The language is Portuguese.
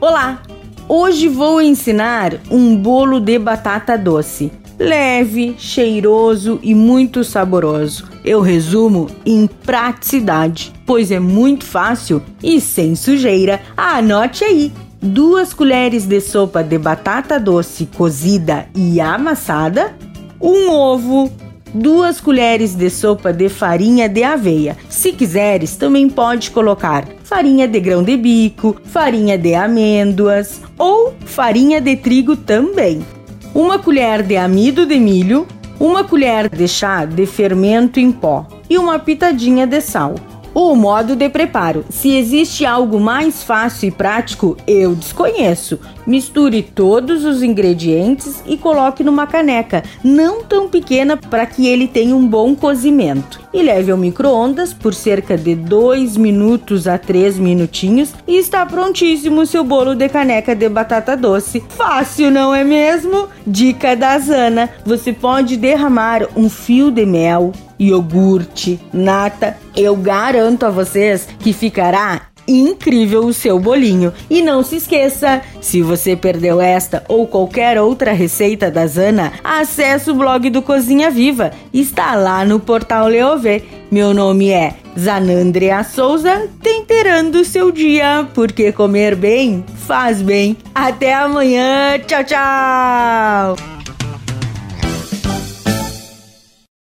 Olá! Hoje vou ensinar um bolo de batata doce. Leve, cheiroso e muito saboroso. Eu resumo em praticidade, pois é muito fácil e sem sujeira. Anote aí! Duas colheres de sopa de batata doce cozida e amassada, um ovo, duas colheres de sopa de farinha de aveia. Se quiseres, também pode colocar farinha de grão de bico, farinha de amêndoas ou farinha de trigo também. Uma colher de amido de milho, uma colher de chá de fermento em pó e uma pitadinha de sal. O modo de preparo. Se existe algo mais fácil e prático, eu desconheço. Misture todos os ingredientes e coloque numa caneca, não tão pequena para que ele tenha um bom cozimento. E leve ao micro-ondas por cerca de 2 minutos a 3 minutinhos e está prontíssimo o seu bolo de caneca de batata doce. Fácil, não é mesmo? Dica da Zana: você pode derramar um fio de mel, iogurte, nata. Eu garanto a vocês que ficará incrível o seu bolinho. E não se esqueça, se você perdeu esta ou qualquer outra receita da Zana, acesse o blog do Cozinha Viva. Está lá no portal Leovê. Meu nome é Zanandrea Souza, temperando o seu dia, porque comer bem faz bem. Até amanhã. Tchau, tchau.